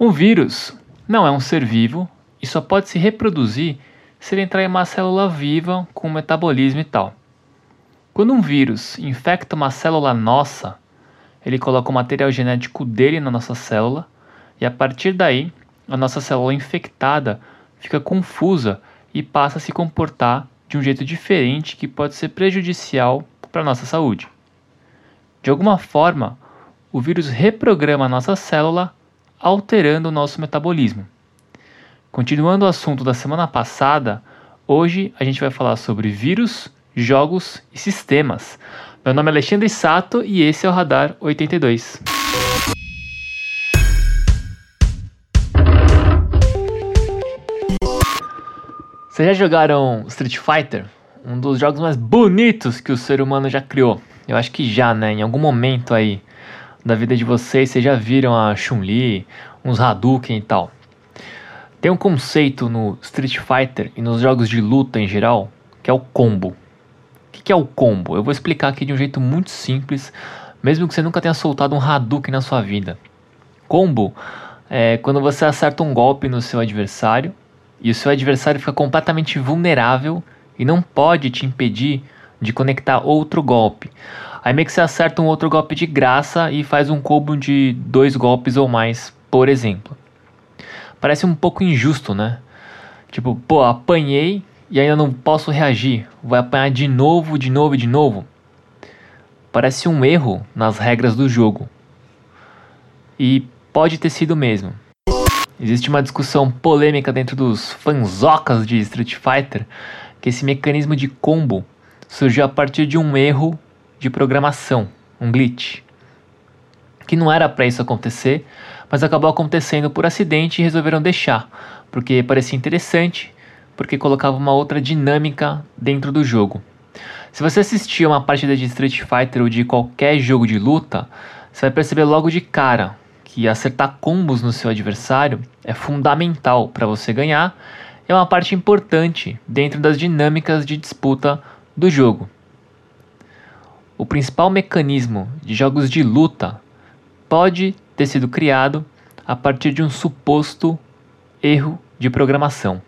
Um vírus não é um ser vivo e só pode se reproduzir se ele entrar em uma célula viva com metabolismo e tal. Quando um vírus infecta uma célula nossa, ele coloca o material genético dele na nossa célula e a partir daí a nossa célula infectada fica confusa e passa a se comportar de um jeito diferente que pode ser prejudicial para a nossa saúde. De alguma forma, o vírus reprograma a nossa célula, alterando o nosso metabolismo. Continuando o assunto da semana passada, hoje a gente vai falar sobre vírus, jogos e sistemas. Meu nome é Alexandre Sato e esse é o Radar 82. Vocês já jogaram Street Fighter? Um dos jogos mais bonitos que o ser humano já criou. Eu acho que já, né? Em algum momento aí da vida de vocês, vocês já viram a Chun-Li, uns Hadouken e tal. Tem um conceito no Street Fighter e nos jogos de luta em geral, que é o combo. O que é o combo? Eu vou explicar aqui de um jeito muito simples, mesmo que você nunca tenha soltado um Hadouken na sua vida. Combo é quando você acerta um golpe no seu adversário e o seu adversário fica completamente vulnerável e não pode te impedir de conectar outro golpe. Aí meio que você acerta um outro golpe de graça e faz um combo de dois golpes ou mais, por exemplo. Parece um pouco injusto, né? Tipo, pô, apanhei e ainda não posso reagir. Vai apanhar de novo, de novo e de novo. Parece um erro nas regras do jogo. E pode ter sido mesmo. Existe uma discussão polêmica dentro dos fanzocas de Street Fighter que esse mecanismo de combo surgiu a partir de um erro de programação, um glitch. Que não era para isso acontecer, mas acabou acontecendo por acidente e resolveram deixar, porque parecia interessante, porque colocava uma outra dinâmica dentro do jogo. Se você assistir uma partida de Street Fighter ou de qualquer jogo de luta, você vai perceber logo de cara que acertar combos no seu adversário é fundamental para você ganhar, é uma parte importante dentro das dinâmicas de disputa do jogo. O principal mecanismo de jogos de luta pode ter sido criado a partir de um suposto erro de programação.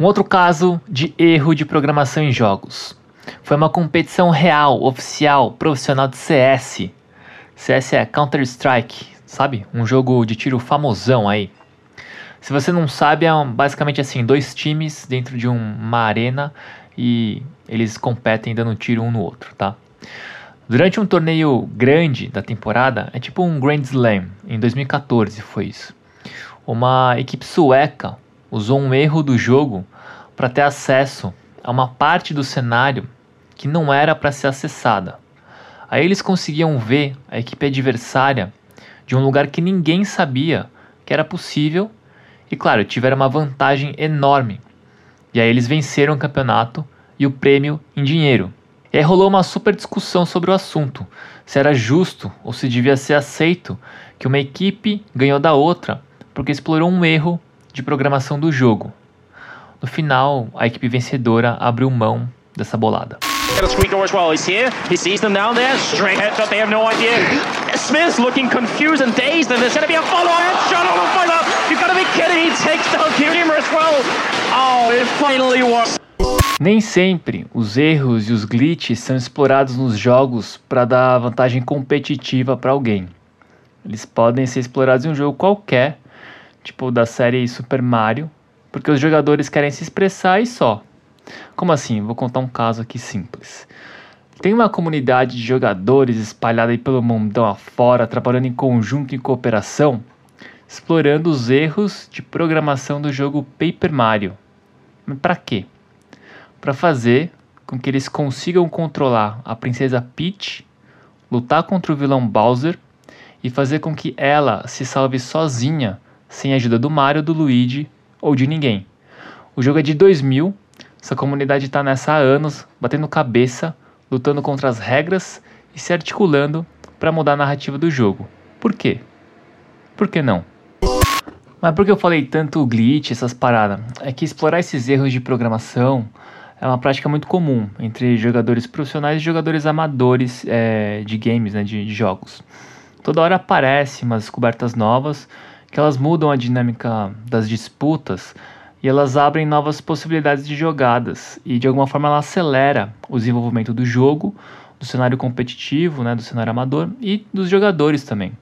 Um outro caso de erro de programação em jogos foi uma competição real, oficial, profissional de CS. CS é Counter-Strike, sabe? Um jogo de tiro famosão aí. Se você não sabe, é basicamente assim, dois times dentro de uma arena e eles competem dando tiro um no outro, tá? Durante um torneio grande da temporada, é tipo um Grand Slam, em 2014 foi isso. Uma equipe sueca usou um erro do jogo para ter acesso a uma parte do cenário que não era para ser acessada. Aí eles conseguiam ver a equipe adversária de um lugar que ninguém sabia que era possível e, claro, tiveram uma vantagem enorme. E aí eles venceram o campeonato e o prêmio em dinheiro. E aí rolou uma super discussão sobre o assunto, se era justo ou se devia ser aceito que uma equipe ganhou da outra porque explorou um erro de programação do jogo. No final, a equipe vencedora abriu mão dessa bolada. As well. He's here. He sees them down there. Straight headshot. They have no idea. Smith's looking confused and dazed, and there's going to be a follow headshot on fighter. You've got to be kidding. He takes down as well. Oh, it finally works. Nem sempre os erros e os glitches são explorados nos jogos para dar vantagem competitiva para alguém. Eles podem ser explorados em um jogo qualquer, tipo da série Super Mario, porque os jogadores querem se expressar e só. Como assim? Vou contar um caso aqui simples. Tem uma comunidade de jogadores espalhada aí pelo mundão afora, trabalhando em conjunto e cooperação, explorando os erros de programação do jogo Paper Mario. Mas para quê? Para fazer com que eles consigam controlar a princesa Peach, lutar contra o vilão Bowser e fazer com que ela se salve sozinha, sem a ajuda do Mario, do Luigi ou de ninguém. O jogo é de 2000, essa comunidade está nessa há anos, batendo cabeça, lutando contra as regras e se articulando para mudar a narrativa do jogo. Por quê? Por que não? Mas por que eu falei tanto glitch, essas paradas? É que explorar esses erros de programação é uma prática muito comum entre jogadores profissionais e jogadores amadores é, de games, né, de, de, jogos. Toda hora aparecem umas descobertas novas que elas mudam a dinâmica das disputas e elas abrem novas possibilidades de jogadas e de alguma forma ela acelera o desenvolvimento do jogo, do cenário competitivo, né, do cenário amador e dos jogadores também.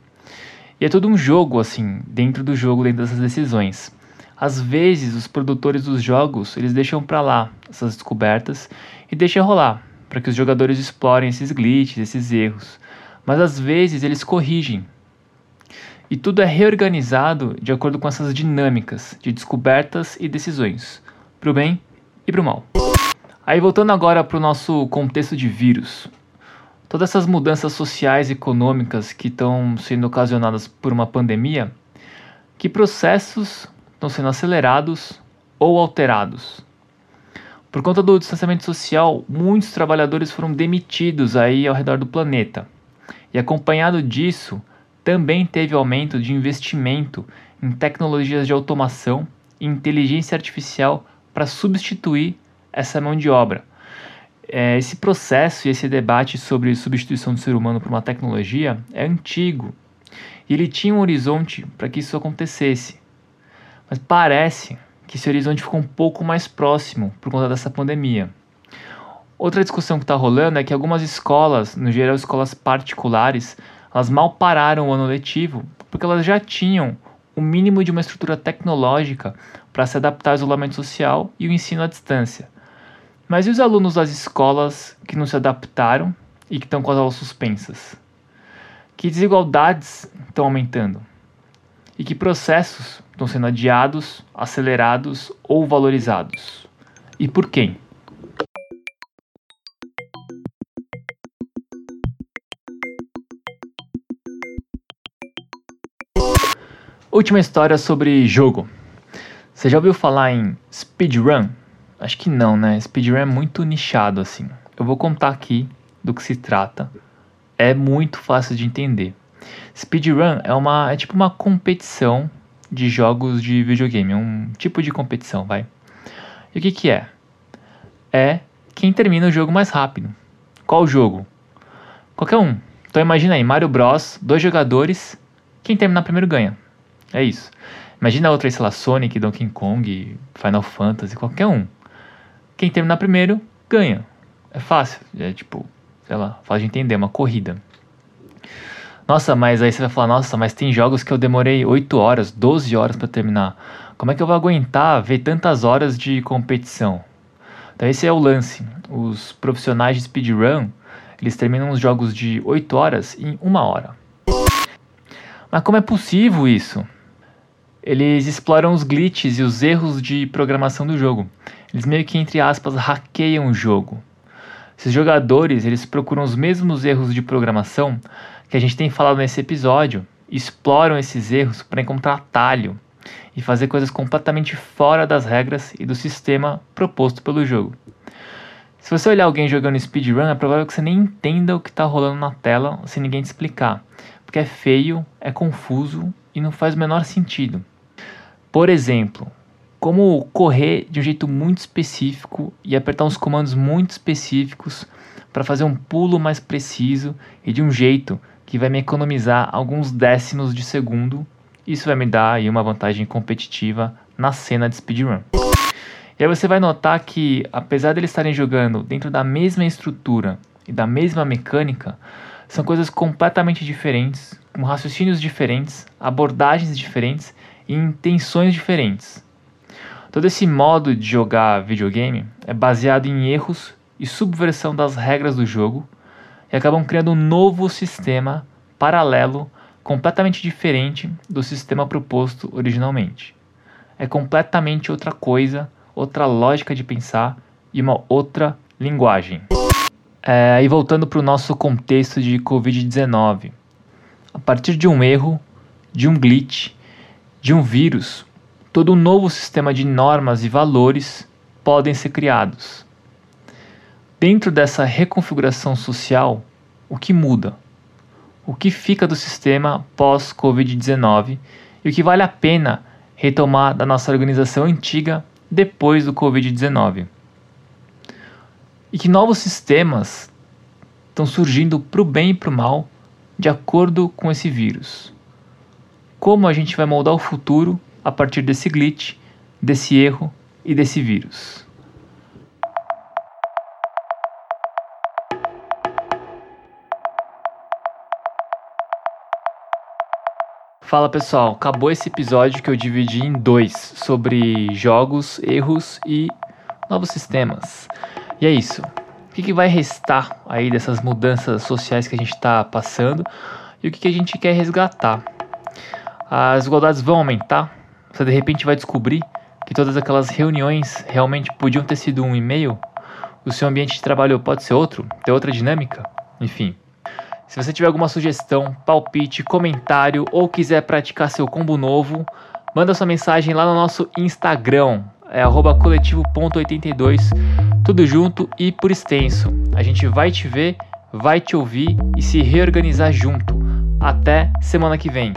E é todo um jogo assim, dentro do jogo, dentro dessas decisões. Às vezes, os produtores dos jogos, eles deixam para lá essas descobertas e deixam rolar, para que os jogadores explorem esses glitches, esses erros. Mas às vezes eles corrigem. E tudo é reorganizado de acordo com essas dinâmicas de descobertas e decisões, para o bem e para o mal. Aí voltando agora para o nosso contexto de vírus. Todas essas mudanças sociais e econômicas que estão sendo ocasionadas por uma pandemia, que processos estão sendo acelerados ou alterados. Por conta do distanciamento social, muitos trabalhadores foram demitidos aí ao redor do planeta. E acompanhado disso, também teve aumento de investimento em tecnologias de automação e inteligência artificial para substituir essa mão de obra. É, esse processo e esse debate sobre substituição do ser humano por uma tecnologia é antigo e ele tinha um horizonte para que isso acontecesse. Mas parece que esse horizonte ficou um pouco mais próximo por conta dessa pandemia. Outra discussão que está rolando é que algumas escolas, no geral escolas particulares, elas mal pararam o ano letivo porque elas já tinham o mínimo de uma estrutura tecnológica para se adaptar ao isolamento social e o ensino à distância. Mas e os alunos das escolas que não se adaptaram e que estão com as aulas suspensas? Que desigualdades estão aumentando? E que processos estão sendo adiados, acelerados ou valorizados. E por quem? Última história sobre jogo. Você já ouviu falar em speedrun? Acho que não, né? Speedrun é muito nichado assim. Eu vou contar aqui do que se trata. É muito fácil de entender. Speedrun é uma é tipo uma competição de jogos de videogame, é um tipo de competição, vai. E o que que é? É quem termina o jogo mais rápido. Qual jogo? Qualquer um. Então imagina aí, Mario Bros, dois jogadores, quem terminar primeiro ganha. É isso. Imagina outra, sei lá, Sonic, Donkey Kong, Final Fantasy, qualquer um. Quem terminar primeiro, ganha. É fácil, é tipo, sei lá, fácil de entender, é uma corrida. Nossa, mas aí você vai falar, nossa, mas tem jogos que eu demorei 8 horas, 12 horas para terminar. Como é que eu vou aguentar ver tantas horas de competição? Então esse é o lance. Os profissionais de speedrun, eles terminam os jogos de 8 horas em uma hora. Mas como é possível isso? Eles exploram os glitches e os erros de programação do jogo. Eles meio que, entre aspas, hackeiam o jogo. Esses jogadores, eles procuram os mesmos erros de programação que a gente tem falado nesse episódio, exploram esses erros para encontrar atalho e fazer coisas completamente fora das regras e do sistema proposto pelo jogo. Se você olhar alguém jogando speedrun, é provável que você nem entenda o que está rolando na tela sem ninguém te explicar, porque é feio, é confuso e não faz o menor sentido. Por exemplo, como correr de um jeito muito específico e apertar uns comandos muito específicos para fazer um pulo mais preciso e de um jeito que vai me economizar alguns décimos de segundo. Isso vai me dar aí uma vantagem competitiva na cena de speedrun. E aí você vai notar que, apesar de eles estarem jogando dentro da mesma estrutura e da mesma mecânica, são coisas completamente diferentes, com raciocínios diferentes, abordagens diferentes intenções diferentes. Todo esse modo de jogar videogame é baseado em erros e subversão das regras do jogo e acabam criando um novo sistema paralelo, completamente diferente do sistema proposto originalmente. É completamente outra coisa, outra lógica de pensar e uma outra linguagem. É, e voltando para o nosso contexto de Covid-19. A partir de um erro, de um glitch, de um vírus, todo um novo sistema de normas e valores podem ser criados. Dentro dessa reconfiguração social, o que muda? O que fica do sistema pós-Covid-19 e o que vale a pena retomar da nossa organização antiga depois do Covid-19. E que novos sistemas estão surgindo para o bem e para o mal de acordo com esse vírus. Como a gente vai moldar o futuro a partir desse glitch, desse erro e desse vírus. Fala pessoal, acabou esse episódio que eu dividi em dois sobre jogos, erros e novos sistemas. E é isso. O que, que vai restar aí dessas mudanças sociais que a gente está passando e o que, que a gente quer resgatar? As desigualdades vão aumentar? Você de repente vai descobrir que todas aquelas reuniões realmente podiam ter sido um e-mail? O seu ambiente de trabalho pode ser outro? Ter outra dinâmica? Enfim. Se você tiver alguma sugestão, palpite, comentário ou quiser praticar seu combo novo, manda sua mensagem lá no nosso Instagram, é coletivo.82, tudo junto e por extenso. A gente vai te ver, vai te ouvir e se reorganizar junto. Até semana que vem.